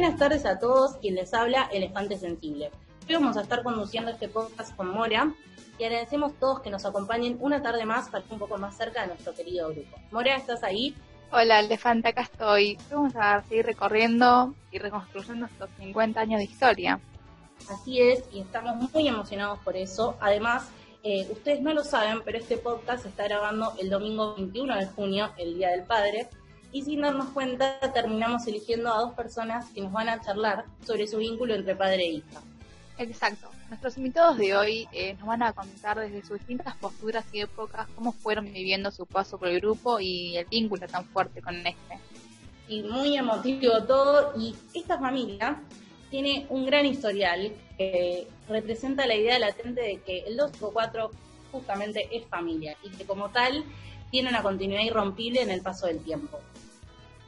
Buenas tardes a todos, quien les habla, Elefante Sensible. Hoy vamos a estar conduciendo este podcast con Mora y agradecemos todos que nos acompañen una tarde más para estar un poco más cerca de nuestro querido grupo. Mora, ¿estás ahí? Hola, Elefante, acá estoy. Vamos a seguir recorriendo y reconstruyendo estos 50 años de historia. Así es, y estamos muy emocionados por eso. Además, eh, ustedes no lo saben, pero este podcast se está grabando el domingo 21 de junio, el Día del Padre, y sin darnos cuenta terminamos eligiendo a dos personas que nos van a charlar sobre su vínculo entre padre e hija. Exacto. Nuestros invitados de hoy eh, nos van a contar desde sus distintas posturas y épocas cómo fueron viviendo su paso por el grupo y el vínculo tan fuerte con este. Y muy emotivo todo. Y esta familia tiene un gran historial que representa la idea latente de que el 254 justamente es familia y que como tal tiene una continuidad irrompible en el paso del tiempo.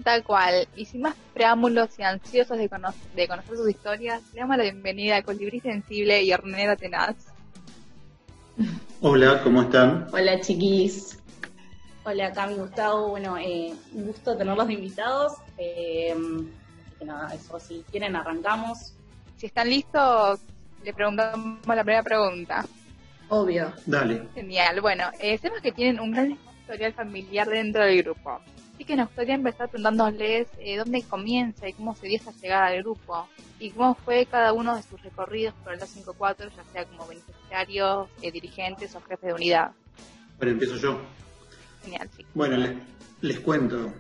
Tal cual. Y sin más preámbulos y ansiosos de, de conocer sus historias, le damos la bienvenida a Colibrí Sensible y Hornera Tenaz. Hola, ¿cómo están? Hola, chiquis. Hola, Cami, Gustavo. Bueno, eh, un gusto tenerlos de invitados. Eh, que nada, eso, si quieren, arrancamos. Si están listos, le preguntamos la primera pregunta. Obvio. Dale. Genial. Bueno, eh, sabemos que tienen un gran historial familiar dentro del grupo. Así que nos gustaría empezar preguntándoles eh, dónde comienza y cómo se dio esa llegada al grupo y cómo fue cada uno de sus recorridos por el 254, ya sea como beneficiarios, eh, dirigentes o jefes de unidad. Bueno, empiezo yo. Genial, sí. Bueno, les, cuento.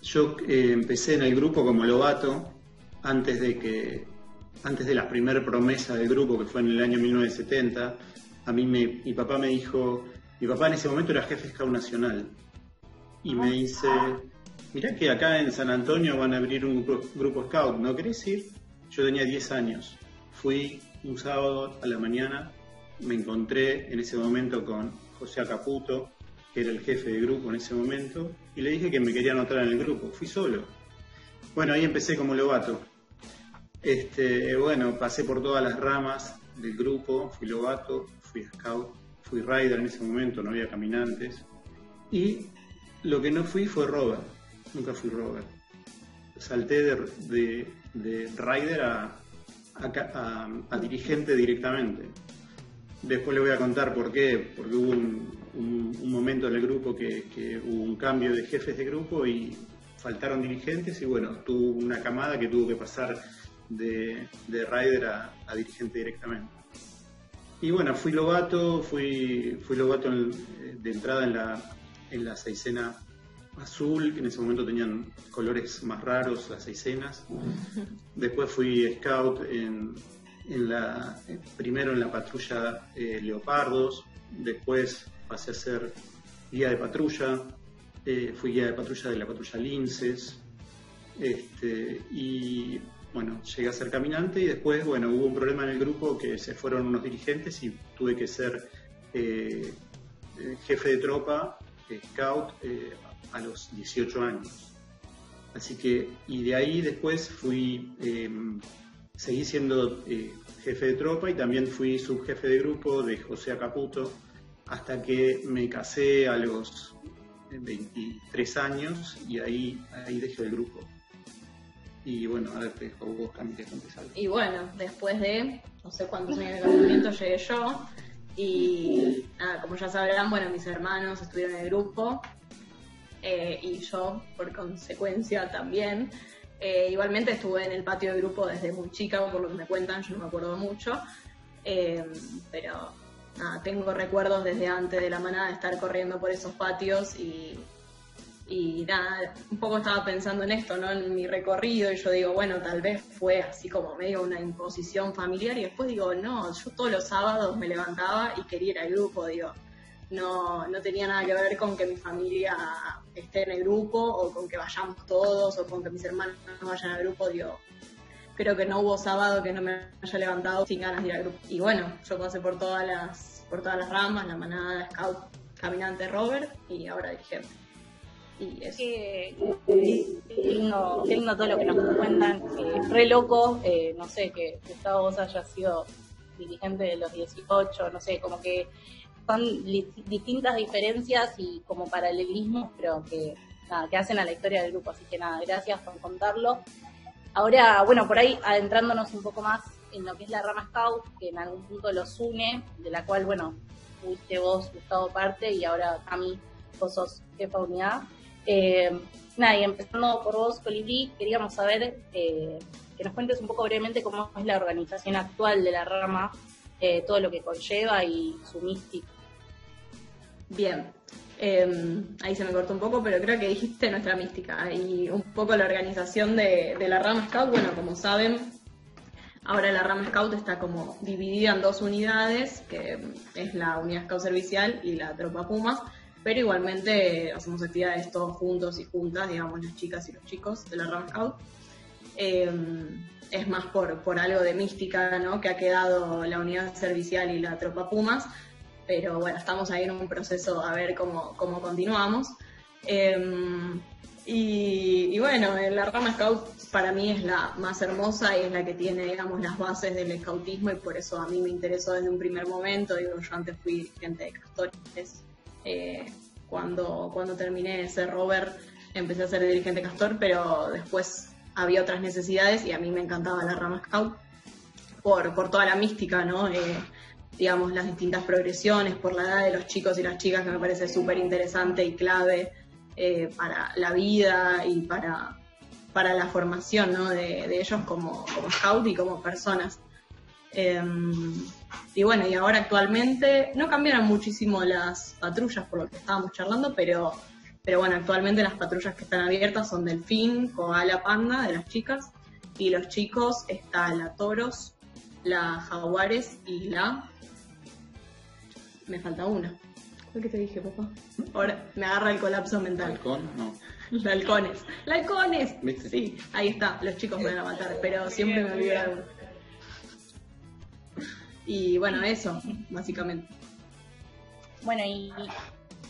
Yo eh, empecé en el grupo como lobato antes de que antes de la primera promesa del grupo, que fue en el año 1970, a mí mi papá me dijo, mi papá en ese momento era jefe Scout Nacional, y me dice, mirá que acá en San Antonio van a abrir un grupo, scout, ¿no querés ir? Yo tenía 10 años, fui un sábado a la mañana, me encontré en ese momento con José Acaputo, que era el jefe de grupo en ese momento, y le dije que me quería anotar en el grupo, fui solo. Bueno, ahí empecé como lobato. Este, bueno, pasé por todas las ramas del grupo, fui lobato, fui scout, fui rider en ese momento, no había caminantes. Y lo que no fui fue Robert, nunca fui Robert. Salté de, rider a, a, dirigente directamente. Después le voy a contar por qué, porque hubo un, momento en el grupo que, hubo un cambio de jefes de grupo y faltaron dirigentes y bueno, tuvo una camada que tuvo que pasar de, rider a, dirigente directamente. Y bueno, fui lobato, fui, fui lobato de entrada en la, en la seisena azul, que en ese momento tenían colores más raros las seisenas. Después fui scout en, la, primero en la patrulla eh, Leopardos, después pasé a ser guía de patrulla, eh, fui guía de patrulla de la patrulla Linces, este, y bueno, llegué a ser caminante y después, bueno, hubo un problema en el grupo que se fueron unos dirigentes y tuve que ser eh, jefe de tropa scout eh, a los 18 años. Así que, y de ahí después fui, seguí siendo eh, jefe de tropa y también fui subjefe de grupo de José Acaputo hasta que me casé a los 23 años y ahí, ahí dejé el grupo. Y bueno, a ver, te dejo vos, Camila, Y bueno, después de no sé cuántos años de casamiento llegué yo y nada, como ya sabrán, bueno, mis hermanos estuvieron en el grupo eh, y yo, por consecuencia, también. Eh, igualmente estuve en el patio de grupo desde muy chica, por lo que me cuentan, yo no me acuerdo mucho. Eh, pero nada, tengo recuerdos desde antes de la manada de estar corriendo por esos patios y y nada, un poco estaba pensando en esto, ¿no? En mi recorrido y yo digo, bueno, tal vez fue así como medio una imposición familiar y después digo, no, yo todos los sábados me levantaba y quería ir al grupo, digo, no, no tenía nada que ver con que mi familia esté en el grupo o con que vayamos todos o con que mis hermanos no vayan al grupo, digo, creo que no hubo sábado que no me haya levantado sin ganas de ir al grupo. Y bueno, yo pasé por todas las, por todas las ramas, la manada, scout, caminante Robert y ahora dirigente. Y es que lindo, todo lo que nos cuentan. es re loco, eh, no sé, que Gustavo vos hayas sido dirigente de los 18, no sé, como que son distintas diferencias y como paralelismos, pero que, nada, que hacen a la historia del grupo. Así que nada, gracias por contarlo. Ahora, bueno, por ahí adentrándonos un poco más en lo que es la rama Scout, que en algún punto los une, de la cual, bueno, fuiste vos, Gustavo, parte, y ahora a mí, vos sos jefa unidad. Eh, nada, y empezando por vos, Colibrí, queríamos saber eh, que nos cuentes un poco brevemente cómo es la organización actual de la rama, eh, todo lo que conlleva y su mística. Bien, em, ahí se me cortó un poco, pero creo que dijiste nuestra mística y un poco la organización de, de la rama Scout. Bueno, como saben, Ahora la rama Scout está como dividida en dos unidades, que es la unidad Scout servicial y la tropa Pumas, pero igualmente hacemos actividades todos juntos y juntas, digamos, las chicas y los chicos de la rama Scout. Eh, es más por, por algo de mística, ¿no? Que ha quedado la unidad servicial y la tropa Pumas, pero bueno, estamos ahí en un proceso a ver cómo, cómo continuamos. Eh, y, bueno, la rama Scout para mí es la más hermosa y es la que tiene, digamos, las bases del scoutismo y por eso a mí me interesó desde un primer momento. Digo, yo antes fui gente de castores. Eh, cuando, cuando terminé de ser rover empecé a ser dirigente castor, pero después había otras necesidades y a mí me encantaba la rama Scout por, por toda la mística, ¿no? Eh, digamos, las distintas progresiones, por la edad de los chicos y las chicas que me parece súper interesante y clave eh, para la vida y para, para la formación ¿no? de, ellos como, como scout y como personas. Em, y bueno, y ahora actualmente no cambiaron muchísimo las patrullas por lo que estábamos charlando, pero, pero bueno, actualmente las patrullas que están abiertas son Delfín, Koala, Panda, de las chicas, y los chicos está la Toros, la Jaguares y la... Me falta una. ¿Qué te dije, papá? Ahora me agarra el colapso mental. ¿Halcón? No. Halcones. ¡Halcones! Sí, ahí está. Los chicos me van a matar, pero siempre me olvido Y bueno, eso, básicamente. Bueno, y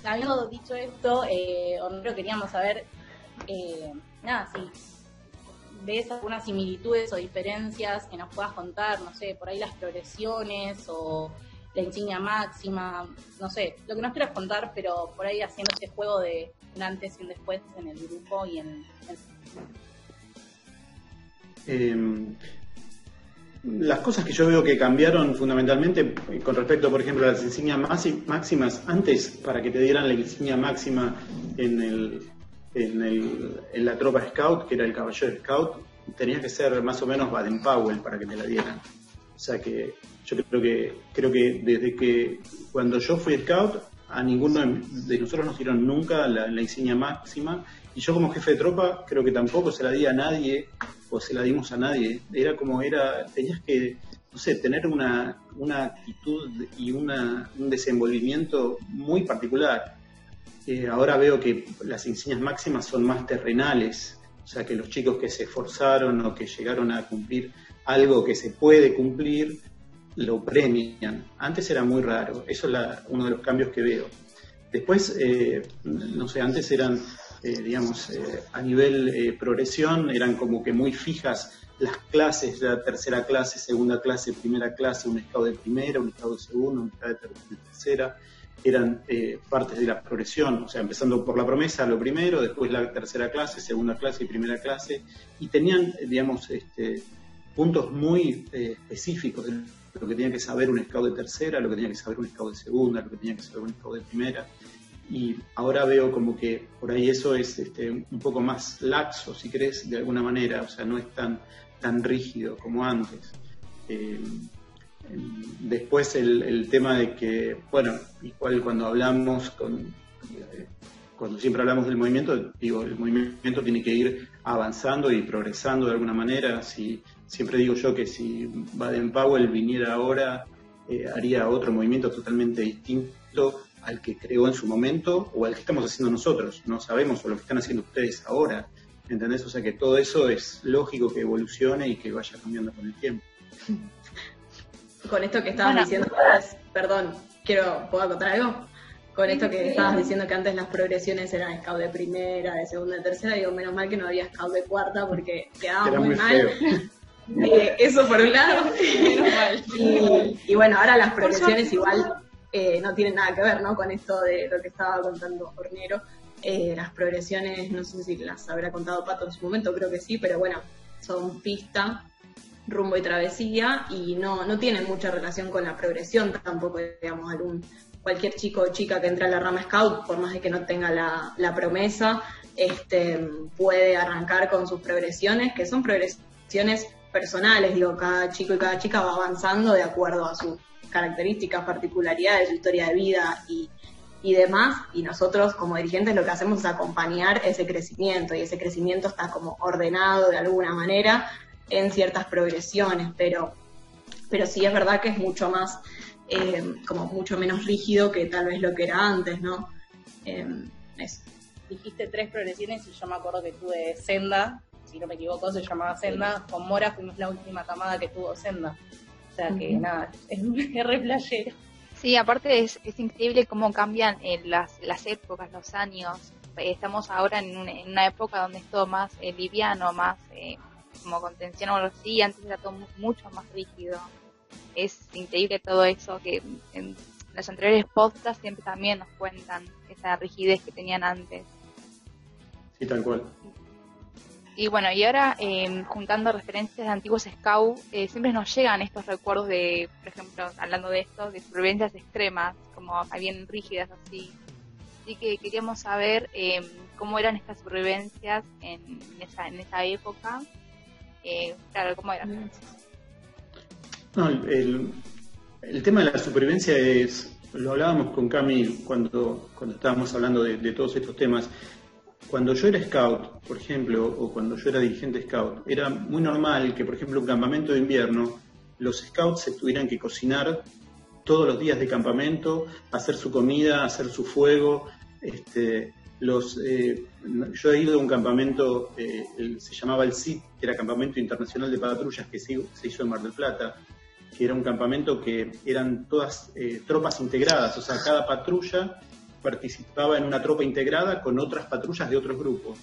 habiendo dicho esto, eh, queríamos saber, eh, nada, si ves algunas similitudes o diferencias que nos puedas contar, no sé, por ahí las progresiones o la insignia máxima, no sé, lo que nos quieras contar, pero por ahí haciendo ese juego de un antes y un después en el grupo y en... Em, las cosas que yo veo que cambiaron fundamentalmente eh, con respecto, por ejemplo, a las insignias máximas, antes para que te dieran la insignia máxima en, el, en, el, en la tropa scout, que era el caballero scout, tenías que ser más o menos Baden Powell para que te la dieran. O sea que yo creo que, creo que desde que cuando yo fui scout, a ninguno de nosotros nos dieron nunca la, insignia máxima. Y yo como jefe de tropa creo que tampoco se la di a nadie o se la dimos a nadie. Era como era, tenías que, no sé, tener una, una actitud y una, un desenvolvimiento muy particular. Eh, ahora veo que las insignias máximas son más terrenales, o sea que los chicos que se esforzaron o que llegaron a cumplir algo que se puede cumplir, lo premian. Antes era muy raro, eso es uno de los cambios que veo. Después, eh, no sé, antes eran, eh, digamos, eh, a nivel progresión, eran como que muy fijas las clases, la tercera clase, segunda clase, primera clase, un estado de primera, un estado de segunda, un estado de tercera, eran partes de la progresión, o sea, empezando por la promesa, lo primero, después la tercera clase, segunda clase y primera clase, y tenían, digamos, este, puntos muy específicos de lo que tenía que saber un scout de tercera, lo que tenía que saber un scout de segunda, lo que tenía que saber un scout de primera. Y ahora veo como que por ahí eso es este, un poco más laxo, si querés, de alguna manera, o sea, no es tan, tan rígido como antes. Eh, después el, tema de que, bueno, igual cuando hablamos con, cuando siempre hablamos del movimiento, digo, el movimiento tiene que ir avanzando y progresando de alguna manera. Si, siempre digo yo que si Baden Powell viniera ahora, eh, haría otro movimiento totalmente distinto al que creó en su momento o al que estamos haciendo nosotros. No sabemos o lo que están haciendo ustedes ahora. ¿Entendés? O sea que todo eso es lógico que evolucione y que vaya cambiando con el tiempo. Con esto que estabas diciendo, perdón, quiero, ¿puedo contar algo? con esto que estabas diciendo que antes las progresiones eran scout de primera, de segunda, de tercera, digo, menos mal que no había scout de cuarta porque quedaba muy, mal. Eh, eso por un lado, menos mal. Y, bueno, ahora las progresiones igual eh, no tienen nada que ver ¿no? con esto de lo que estaba contando Hornero. Eh, las progresiones, no sé si las habrá contado Pato en su momento, creo que sí, pero bueno, son pista, rumbo y travesía y no, no tienen mucha relación con la progresión tampoco, digamos, algún cualquier chico o chica que entra a la rama scout, por más de que no tenga la, la promesa, este, puede arrancar con sus progresiones, que son progresiones personales, digo, cada chico y cada chica va avanzando de acuerdo a sus características, particularidades, su historia de vida y, y demás, y nosotros como dirigentes lo que hacemos es acompañar ese crecimiento, y ese crecimiento está como ordenado de alguna manera en ciertas progresiones, pero, pero sí es verdad que es mucho más, eh, como mucho menos rígido que tal vez lo que era antes, ¿no? Eh, eso. Dijiste tres progresiones y yo me acuerdo que tuve Senda, si no me equivoco se llamaba Senda, con Mora fuimos la última camada que tuvo Senda. O sea que nada, es un re playero. Sí, aparte es, es increíble cómo cambian eh, las, las épocas, los años. Eh, Estamos ahora en una, en una época donde es todo más eh, liviano, más eh, como contención o algo así. Antes era todo mu- mucho más rígido. Es increíble todo eso que en los anteriores podcasts siempre también nos cuentan esa rigidez que tenían antes. Sí, tal cual. Y bueno, y ahora eh, juntando referencias de antiguos scout, eh, siempre nos llegan estos recuerdos de, por ejemplo, hablando de esto, de supervivencias extremas, como bien rígidas así. Así que queríamos saber eh, cómo eran estas supervivencias en, esa, en esa época. Eh, claro, cómo eran. No, el, el- tema de la supervivencia es, lo hablábamos con Cami cuando, cuando estábamos hablando de todos estos temas. Cuando yo era scout, por ejemplo, o cuando yo era dirigente scout, era muy normal que, por ejemplo, un campamento de invierno, los scouts se tuvieran que cocinar todos los días de campamento, hacer su comida, hacer su fuego. Este, los, eh, yo he ido a un campamento, eh, se llamaba el CIT, que era Campamento Internacional de Patrullas, que se, se hizo en Mar del Plata, que era un campamento que eran todas eh, tropas integradas, o sea, cada patrulla participaba en una tropa integrada con otras patrullas de otros grupos.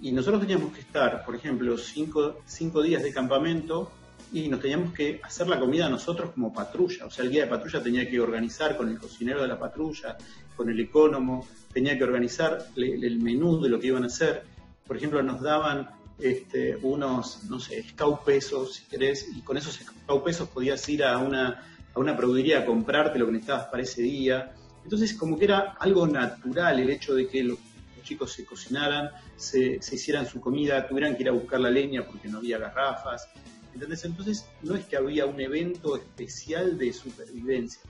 Y nosotros teníamos que estar, por ejemplo, cinco, cinco días de campamento y nos teníamos que hacer la comida nosotros como patrulla. O sea, el guía de patrulla tenía que organizar con el cocinero de la patrulla, con el ecónomo, tenía que organizar el menú de lo que iban a hacer. Por ejemplo, nos daban este, unos, no sé, scout pesos, si querés, y con esos scout pesos podías ir a una, a una a comprarte lo que necesitabas para ese día. Entonces, como que era algo natural el hecho de que los, chicos se cocinaran, se, hicieran su comida, tuvieran que ir a buscar la leña porque no había garrafas. ¿Entendés? Entonces, no es que había un evento especial de supervivencia.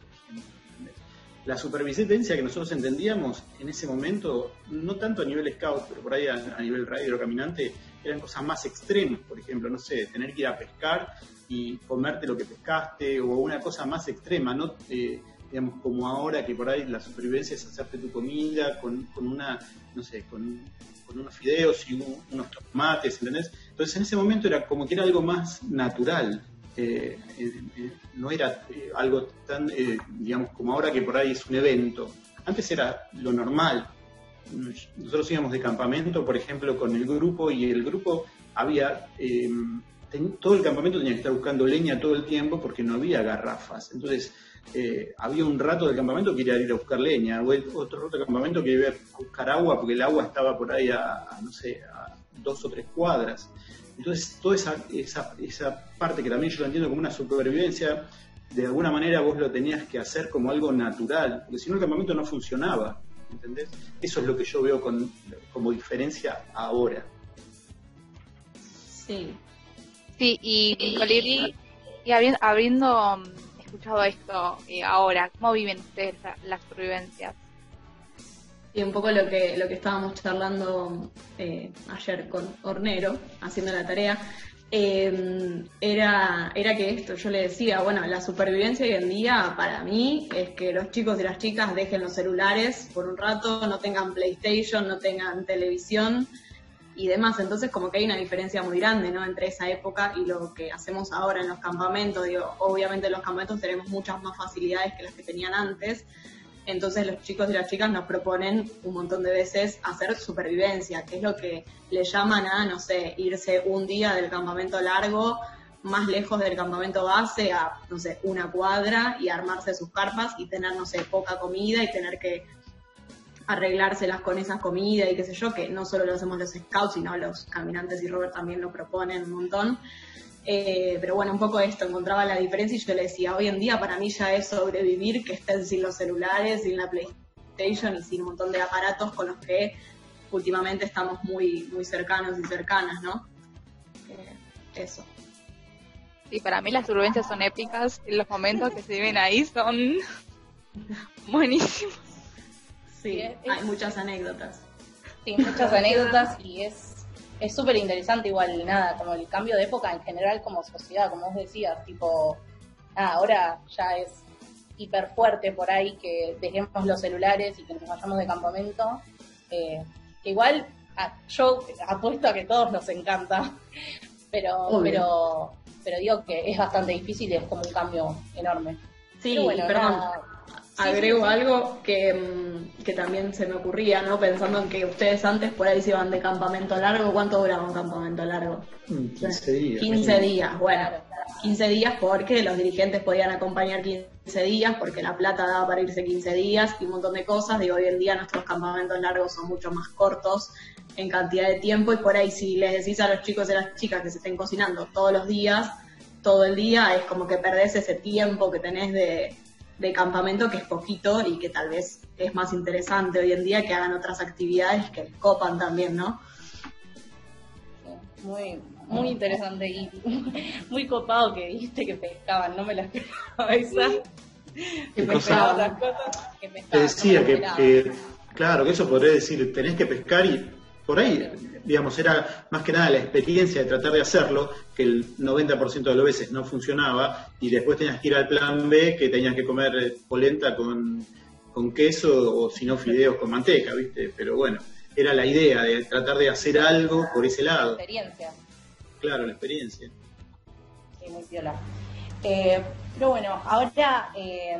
La supervivencia que nosotros entendíamos en ese momento, no tanto a nivel scout, pero por ahí a, a nivel radio caminante, eran cosas más extremas, por ejemplo, no sé, tener que ir a pescar y comerte lo que pescaste, o una cosa más extrema, no Eh, digamos, como ahora que por ahí la supervivencia es hacerte tu comida con, con una, no sé, con, unos fideos y un- unos tomates, ¿entendés? Entonces en ese momento era como que era algo más natural, eh, eh, eh, no era algo tan, digamos, como ahora que por ahí es un evento. Antes era lo normal. Nosotros íbamos de campamento, por ejemplo, con el grupo y el grupo había... todo el campamento tenía que estar buscando leña todo el tiempo porque no había garrafas. Entonces, eh, había un rato del campamento que iba a ir a buscar leña, o el- otro rato del campamento que iba a buscar agua porque el agua estaba por ahí a, a, no sé, a dos o tres cuadras. Entonces, toda esa, esa, esa parte que también yo lo entiendo como una supervivencia, de alguna manera vos lo tenías que hacer como algo natural, porque si no el campamento no funcionaba, ¿entendés? Eso es lo que yo veo con, como diferencia ahora. Sí. Sí, y, y y habiendo mm, escuchado esto eh, ahora, ¿cómo viven ustedes la- las supervivencias? Y un poco lo que, lo que estábamos charlando eh, ayer con Hornero, haciendo la tarea, eh, era, era que esto, yo le decía, bueno, la supervivencia hoy en día para mí es que los chicos y las chicas dejen los celulares por un rato, no tengan PlayStation, no tengan televisión y demás. Entonces como que hay una diferencia muy grande, ¿no? Entre esa época y lo que hacemos ahora en los campamentos. Digo, obviamente en los campamentos tenemos muchas más facilidades que las que tenían antes. Entonces los chicos y las chicas nos proponen un montón de veces hacer supervivencia, que es lo que le llaman a, no sé, irse un día del campamento largo más lejos del campamento base a, no sé, una cuadra y armarse sus carpas y tener, no sé, poca comida y tener que arreglárselas con esas comidas y qué sé yo, que no solo lo hacemos los scouts, sino los caminantes y Robert también lo proponen un montón. Eh, pero bueno, un poco esto, encontraba la diferencia y yo le decía, hoy en día para mí ya es sobrevivir que estén sin los celulares, sin la PlayStation y sin un montón de aparatos con los que últimamente estamos muy, muy cercanos y cercanas, ¿no? Eh, eso. Sí, para mí las turbulencias son épicas y los momentos que se viven ahí son buenísimos. Sí, hay muchas anécdotas. Sí, muchas anécdotas y es es súper interesante igual, nada, como el cambio de época en general como sociedad, como vos decías, tipo, nada, ahora ya es hiper fuerte por ahí que dejemos los celulares y que nos vayamos de campamento, eh, que igual yo apuesto a que todos nos encanta, pero, pero, pero digo que es bastante difícil y es como un cambio enorme. Sí, bueno, perdón agrego algo que, mm, que, también se me ocurría, ¿no? Pensando en que ustedes antes por ahí se iban de campamento largo. ¿Cuánto duraba un campamento largo? 15 mm, días. 15 días, bueno. 15 días porque los dirigentes podían acompañar 15 días, porque la plata daba para irse 15 días y un montón de cosas. Digo, hoy en día nuestros campamentos largos son mucho más cortos en cantidad de tiempo y por ahí si les decís a los chicos y a las chicas que se estén cocinando todos los días, todo el día, es como que perdés ese tiempo que tenés de, de campamento que es poquito y que tal vez es más interesante hoy en día que hagan otras actividades que copan también, ¿no? Muy, muy interesante y muy copado que viste que pescaban, no me la esperaba esa. Que pescaban otras cosas que pescaban. Te decía que, claro, que eso podría decir, tenés que pescar y por ahí, digamos, era más que nada la experiencia de tratar de hacerlo, que el 90% de las veces no funcionaba, y después tenías que ir al plan B, que tenías que comer polenta con, queso o si no fideos con manteca, ¿viste? Pero bueno, era la idea de tratar de hacer algo por ese lado. La experiencia. Claro, la experiencia. Sí, muy piola. Eh, pero bueno, ahora, eh,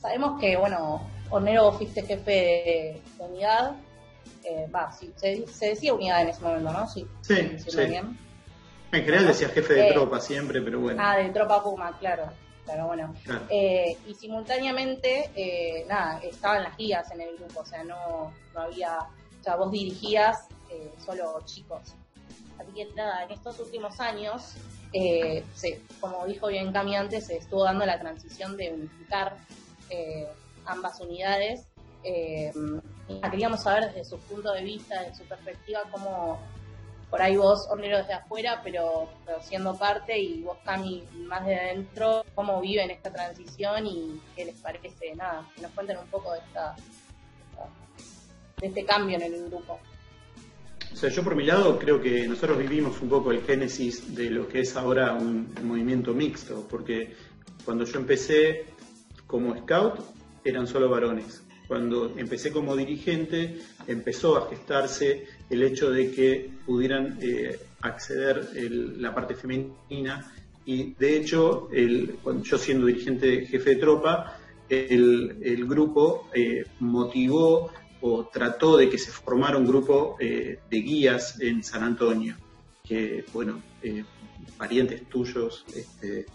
sabemos que, bueno, Hornero fuiste jefe de unidad, eh, va, sí, se, decía unidad en ese momento, ¿no? Sí, sí, En general decía jefe de eh, tropa siempre, pero bueno. Ah, de tropa Puma, claro. Pero bueno. Eh, y simultáneamente, nada, estaban las guías en el grupo, o sea, no, no había, o sea, vos dirigías solo chicos. Así que nada, en estos últimos años, como dijo bien Cami antes, se estuvo dando la transición de unificar ambas unidades eh, queríamos saber desde su punto de vista, desde su perspectiva, cómo por ahí vos, Hornero desde afuera, pero, siendo parte, y vos, Cami, más de adentro, cómo viven esta transición y qué les parece, nada, que nos cuenten un poco de, esta, de este cambio en el grupo. O sea, yo por mi lado creo que nosotros vivimos un poco el génesis de lo que es ahora un movimiento mixto, porque cuando yo empecé como scout eran solo varones cuando empecé como dirigente, empezó a gestarse el hecho de que pudieran eh, acceder la parte femenina y de hecho, yo siendo dirigente jefe de tropa, el, grupo eh, motivó o trató de que se formara un grupo eh, de guías en San Antonio, que, bueno, parientes tuyos, este,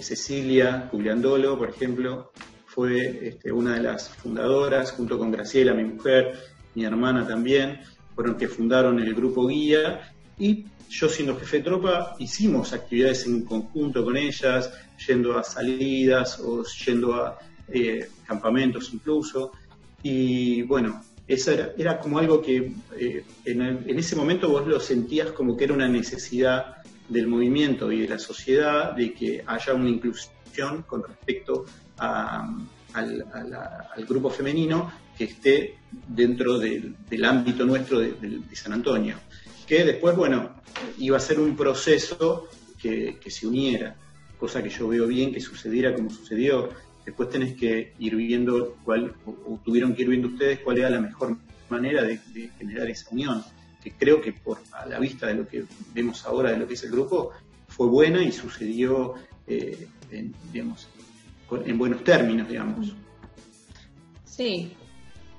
Cecilia Juliandolo, por ejemplo, fue este, una de las fundadoras, junto con Graciela, mi mujer, mi hermana también, fueron que fundaron el grupo Guía y yo siendo jefe de tropa hicimos actividades en conjunto con ellas, yendo a salidas o yendo a eh, campamentos incluso. Y bueno, eso era, como algo que eh, en, en, ese momento vos lo sentías como que era una necesidad del movimiento y de la sociedad de que haya una inclusión con respecto al, grupo femenino que esté dentro del, ámbito nuestro de, San Antonio. Que después, bueno, iba a ser un proceso que, se uniera, cosa que yo veo bien que sucediera como sucedió. Después tenés que ir viendo cuál, o, tuvieron que ir viendo ustedes cuál era la mejor manera de, generar esa unión, que creo que por a la vista de lo que vemos ahora de lo que es el grupo, fue buena y sucedió, eh, digamos, en buenos términos, digamos. Sí,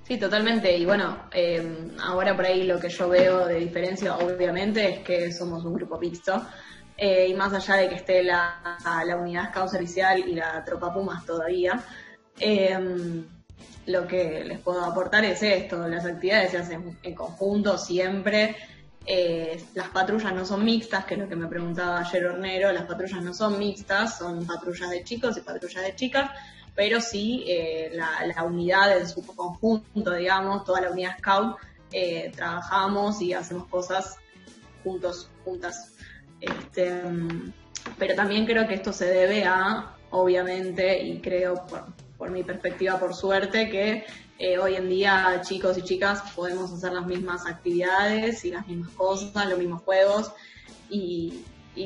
sí, totalmente. Y bueno, em, ahora por ahí lo que yo veo de diferencia, obviamente, es que somos un grupo mixto. Eh, y más allá de que esté la, la unidad Servicial y la Tropa Pumas todavía, em, lo que les puedo aportar es esto, las actividades se hacen en conjunto siempre. Eh, las patrullas no son mixtas, que es lo que me preguntaba ayer Hornero, las patrullas no son mixtas, son patrullas de chicos y patrullas de chicas, pero sí eh, la, unidad en su conjunto, digamos, toda la unidad Scout, eh, trabajamos y hacemos cosas juntos, juntas. Este, pero también creo que esto se debe a, obviamente, y creo por, por mi perspectiva, por suerte, que eh, hoy en día chicos y chicas podemos hacer las mismas actividades y las mismas cosas, los mismos juegos y,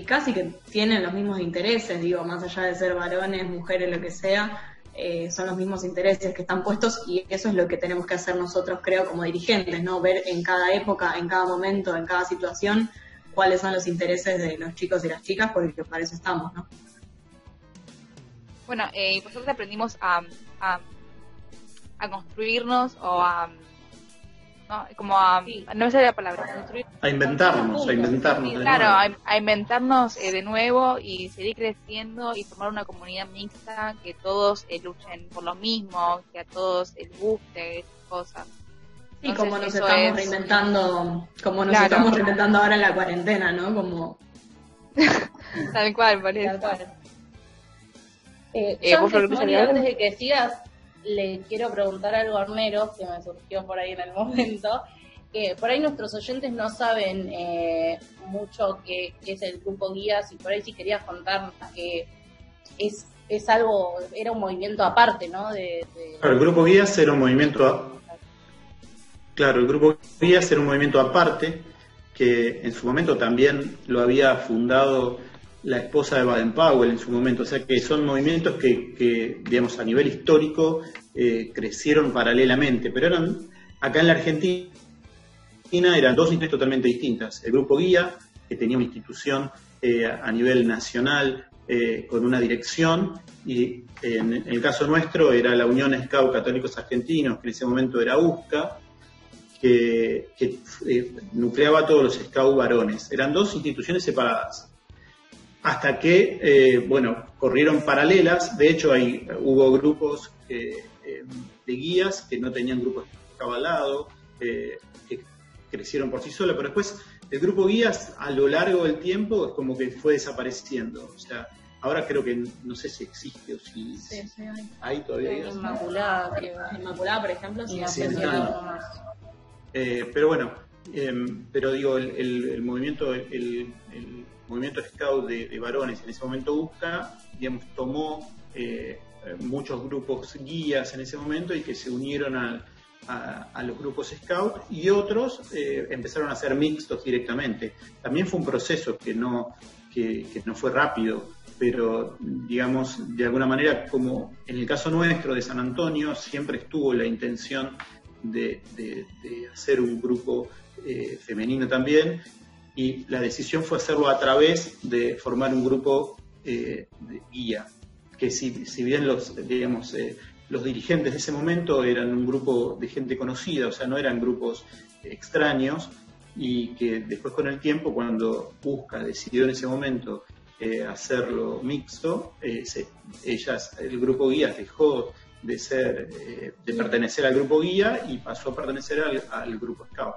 casi que tienen los mismos intereses, digo, más allá de ser varones, mujeres, lo que sea, eh, son los mismos intereses que están puestos y eso es lo que tenemos que hacer nosotros, creo, como dirigentes, ¿no? Ver en cada época, en cada momento, en cada situación, cuáles son los intereses de los chicos y las chicas, porque para eso estamos, ¿no? Bueno, eh, nosotros aprendimos a, a, construirnos o a... ¿no? Como a... No sé la palabra. A inventarnos, a inventarnos. Claro, a, inventarnos eh, de nuevo y seguir creciendo y formar una comunidad mixta que todos eh, luchen por lo mismo, que a todos les guste esas cosas. Y como nos estamos reinventando, como nos estamos reinventando ahora en la cuarentena, ¿no? Como... Tal cual, por eso. Eh, eh antes, de que sigas, le quiero preguntar algo a Armero, que me surgió por ahí en el momento. Que por ahí nuestros oyentes no saben eh, mucho qué, es el grupo Guías y por ahí si querías contar que es, es algo, era un movimiento aparte, ¿no? De, el grupo Guías era un movimiento... Claro, el grupo Guías era un movimiento aparte que en su momento también lo había fundado la esposa de Baden-Powell en su momento. O sea que son movimientos que, digamos, a nivel histórico eh, crecieron paralelamente, pero eran, acá en la Argentina eran dos instituciones totalmente distintas. El Grupo Guía, que tenía una institución eh, a nivel nacional eh, con una dirección, y en, el caso nuestro era la Unión Scout Católicos Argentinos, que en ese momento era USCA, que, que nucleaba a todos los Scout varones. Eran dos instituciones separadas hasta que, eh, bueno, corrieron paralelas. De hecho, hay, hubo grupos eh, de guías que no tenían grupos cabalados, eh, que crecieron por sí solos, pero después el grupo guías a lo largo del tiempo es como que fue desapareciendo. O sea, ahora creo que no sé si existe o si sí, sí, hay. hay todavía Inmaculada, Inmaculada, por ejemplo, sí, sí pero bueno, em, pero digo, el, movimiento, el movimiento scout de, varones en ese momento busca, digamos, tomó eh, muchos grupos guías en ese momento y que se unieron a, los grupos scout y otros eh, empezaron a ser mixtos directamente. También fue un proceso que no, que, no fue rápido, pero digamos, de alguna manera, como en el caso nuestro de San Antonio, siempre estuvo la intención de, hacer un grupo eh, femenino también y la decisión fue hacerlo a través de formar un grupo eh, de guía, que si, bien los, digamos, eh, los dirigentes de ese momento eran un grupo de gente conocida, o sea, no eran grupos extraños, y que después con el tiempo, cuando Busca decidió en ese momento eh, hacerlo mixto, ellas, el grupo guía dejó de ser, de pertenecer al grupo guía y pasó a pertenecer al, al grupo scout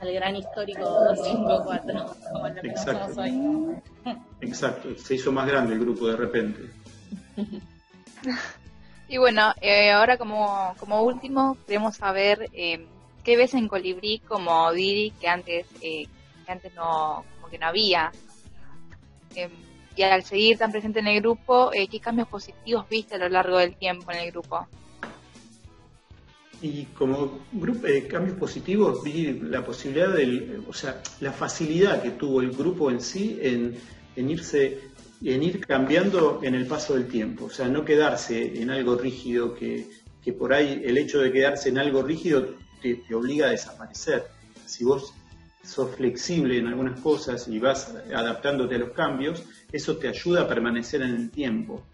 al gran histórico 254, como lo Exacto. hoy. Exacto, se hizo más grande el grupo de repente. y bueno, eh, ahora como, como último queremos saber eh, qué ves en Colibrí como Didi que antes, eh, que antes no, como que no había. Em, y al seguir tan presente en el grupo, ¿qué cambios positivos viste a lo largo del tiempo en el grupo? Y como grupo, eh, cambios positivos vi la posibilidad del, o sea, la facilidad que tuvo el grupo en sí en, irse, en ir cambiando en el paso del tiempo, o sea, no quedarse en algo rígido que, que por ahí el hecho de quedarse en algo rígido te, obliga a desaparecer. Si vos sos flexible en algunas cosas y vas adaptándote a los cambios, eso te ayuda a permanecer en el tiempo.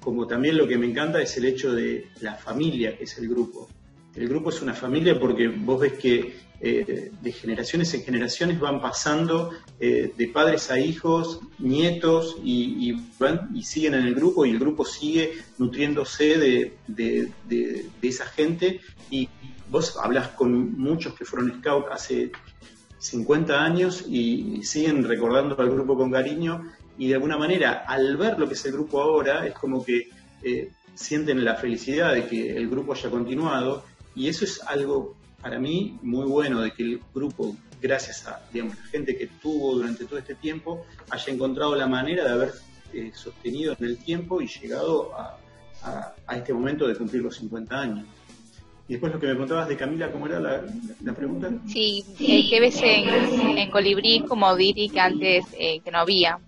Como también lo que me encanta es el hecho de la familia que es el grupo el grupo es una familia porque vos ves que eh, de generaciones en generaciones van pasando eh, de padres a hijos, nietos y, van, y siguen en el grupo y el grupo sigue nutriéndose de, de, esa gente. Y vos hablas con muchos que fueron scout hace 50 años y siguen recordando al grupo con cariño. Y de alguna manera al ver lo que es el grupo ahora es como que eh, sienten la felicidad de que el grupo haya continuado y eso es algo para mí muy bueno de que el grupo, gracias a digamos, la gente que tuvo durante todo este tiempo, haya encontrado la manera de haber eh, sostenido en el tiempo y llegado a, este momento de cumplir los 50 años. Y después lo que me contabas de Camila, ¿cómo era la, pregunta? Sí, eh, ¿qué ves en, Colibrí como Diri que antes eh, que no había?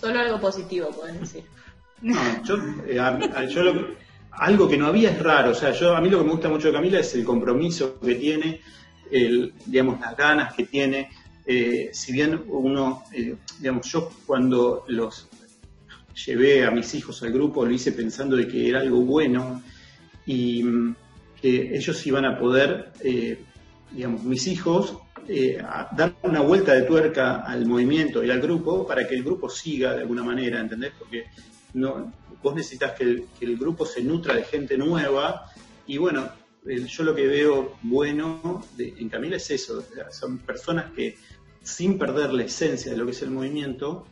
Solo algo positivo, pueden decir. No, yo, yo lo, algo que no había es raro. O sea, yo a mí lo que me gusta mucho de Camila es el compromiso que tiene, el, digamos, las ganas que tiene. Eh, si bien uno, eh, digamos, yo cuando los llevé a mis hijos al grupo lo hice pensando de que era algo bueno y mm, que ellos iban a poder, eh, digamos, mis hijos, dar una vuelta de tuerca al movimiento y al grupo para que el grupo siga de alguna manera, ¿entendés? Porque no, vos necesitas que el, grupo se nutra de gente nueva y bueno, yo lo que veo bueno en Camila es eso, son personas que sin perder la esencia de lo que es el movimiento,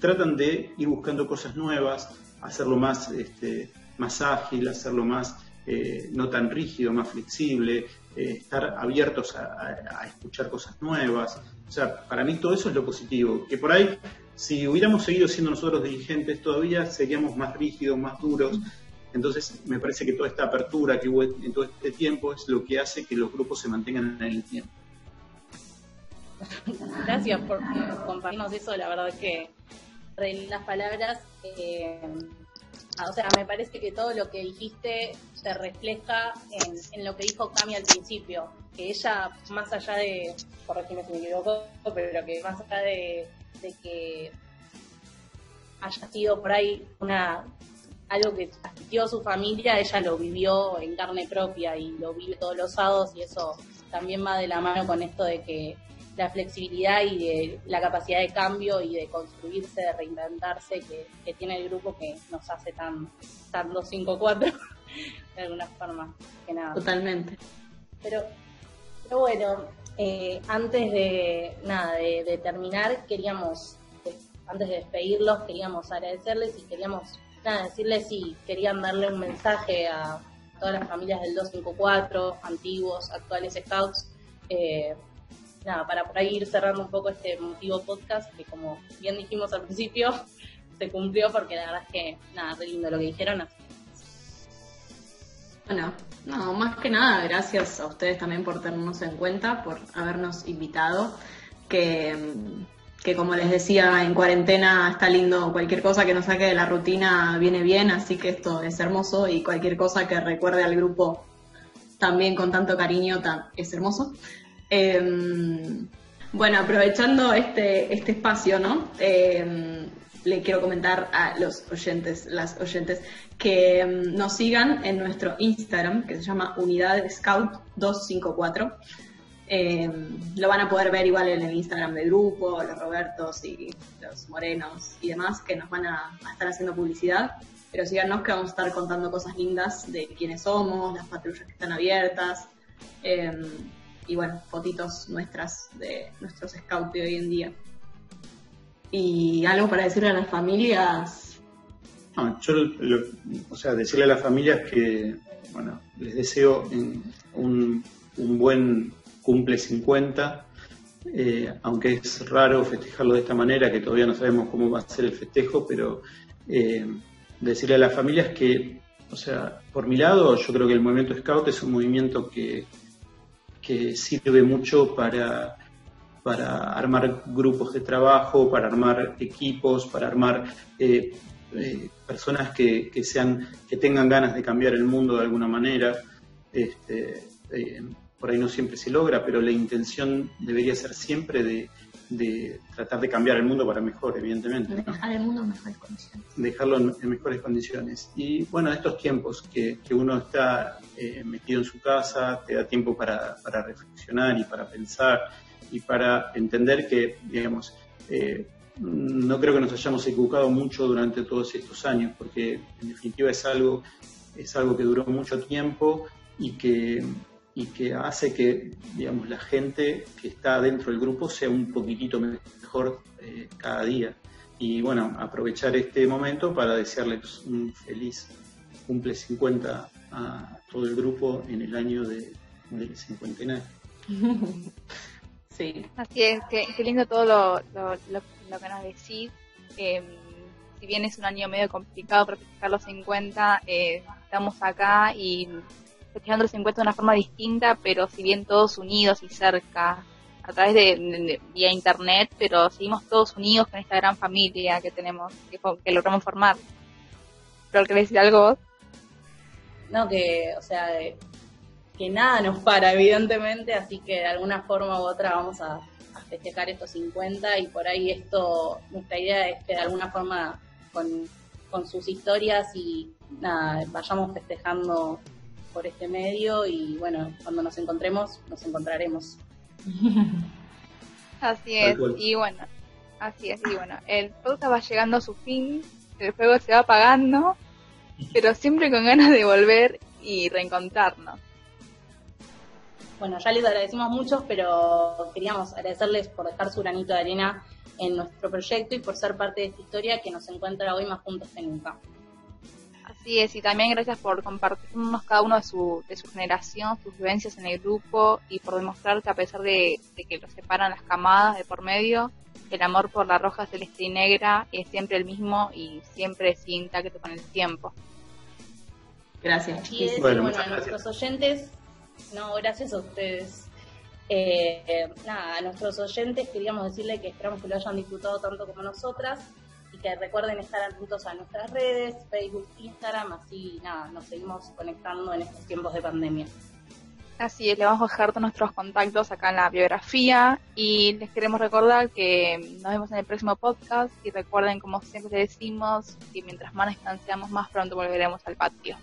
tratan de ir buscando cosas nuevas, hacerlo más, este, más ágil, hacerlo más eh, no tan rígido, más flexible, eh, estar abiertos a, a, escuchar cosas nuevas. O sea, para mí todo eso es lo positivo, que por ahí si hubiéramos seguido siendo nosotros dirigentes todavía seríamos más rígidos, más duros. Entonces me parece que toda esta apertura que hubo en todo este tiempo es lo que hace que los grupos se mantengan en el tiempo. Gracias por compartirnos eso, la verdad que en las palabras, eh, o sea, me parece que todo lo que dijiste se refleja en, en, lo que dijo Cami al principio, que ella, más allá de, corregime si me equivoco, pero que más allá de de que haya sido por ahí una algo que asistió a su familia, ella lo vivió en carne propia y lo vive todos los sábados y eso también va de la mano con esto de que la flexibilidad y de la capacidad de cambio y de construirse, de reinventarse que, tiene el grupo que nos hace tan, tan 254 de alguna forma que nada. Totalmente. Pero, pero bueno, eh, antes de nada de, terminar, queríamos, eh, antes de despedirlos, queríamos agradecerles y queríamos nada, decirles si querían darle un mensaje a todas las familias del 254, antiguos, actuales scouts, eh, nada, para por ahí ir cerrando un poco este motivo podcast, que como bien dijimos al principio, se cumplió porque la verdad es que, nada, re lindo lo que dijeron. Bueno, no, más que nada, gracias a ustedes también por tenernos en cuenta, por habernos invitado, que, que como les decía, en cuarentena está lindo, cualquier cosa que nos saque de la rutina viene bien, así que esto es hermoso y cualquier cosa que recuerde al grupo también con tanto cariño es hermoso. Em, bueno, aprovechando este, este espacio, ¿no? Em, le quiero comentar a los oyentes, las oyentes, que mm, nos sigan en nuestro Instagram, que se llama Unidad Scout 254. Eh, lo van a poder ver igual en el Instagram del grupo, los Robertos y los Morenos y demás, que nos van a, estar haciendo publicidad. Pero síganos que vamos a estar contando cosas lindas de quiénes somos, las patrullas que están abiertas. Eh, y bueno, fotitos nuestras de nuestros scouts de hoy en día. Y algo para decirle a las familias. yo, o sea, decirle a las familias que, bueno, les deseo un, buen cumple 50, eh, aunque es raro festejarlo de esta manera, que todavía no sabemos cómo va a ser el festejo, pero eh, decirle a las familias que, o sea, por mi lado, yo creo que el movimiento Scout es un movimiento que, que sirve mucho para para armar grupos de trabajo, para armar equipos, para armar eh, eh, personas que, sean, que tengan ganas de cambiar el mundo de alguna manera. Este, eh, por ahí no siempre se logra, pero la intención debería ser siempre de, de tratar de cambiar el mundo para mejor, evidentemente. Dejar el mundo en mejores condiciones. Dejarlo en, mejores condiciones. Y bueno, estos tiempos que, que uno está eh, metido en su casa, te da tiempo para, para, reflexionar y para pensar y para entender que, digamos, eh, no creo que nos hayamos equivocado mucho durante todos estos años, porque en definitiva es algo, es algo que duró mucho tiempo y que y que hace que, digamos, la gente que está dentro del grupo sea un poquitito mejor eh, cada día. Y bueno, aprovechar este momento para desearles un feliz cumple 50 a todo el grupo en el año de, del cincuentenario. Sí. Así es, qué, lindo todo lo, lo, lo, que nos decís. Eh, si bien es un año medio complicado para festejar los 50, eh, estamos acá y festejando los encuentros de una forma distinta, pero si bien todos unidos y cerca, a través de, vía internet, pero seguimos todos unidos con esta gran familia que tenemos, que, logramos formar. ¿Pero querés decir algo No, que, o sea, que nada nos para, evidentemente, así que de alguna forma u otra vamos a, a festejar estos 50 y por ahí esto, nuestra idea es que de alguna forma con, con sus historias y nada, vayamos festejando por este medio y bueno, cuando nos encontremos, nos encontraremos. Así es, y bueno, así es, y bueno, el podcast va llegando a su fin, el juego se va apagando, pero siempre con ganas de volver y reencontrarnos. Bueno, ya les agradecemos mucho, pero queríamos agradecerles por dejar su granito de arena en nuestro proyecto y por ser parte de esta historia que nos encuentra hoy más juntos que nunca. Así es, y también gracias por compartirnos cada uno de su, de su generación, sus vivencias en el grupo y por demostrar que a pesar de, que los separan las camadas de por medio, el amor por la roja celeste y negra es siempre el mismo y siempre sigue intacto con el tiempo. Gracias. Y bueno, a nuestros oyentes, no, gracias a ustedes. Eh, nada, a nuestros oyentes queríamos decirle que esperamos que lo hayan disfrutado tanto como nosotras y que recuerden estar atentos a nuestras redes, Facebook, Instagram, así nada, nos seguimos conectando en estos tiempos de pandemia. Así es, le vamos a dejar todos nuestros contactos acá en la biografía y les queremos recordar que nos vemos en el próximo podcast y recuerden como siempre decimos que mientras más distanciamos más pronto volveremos al patio.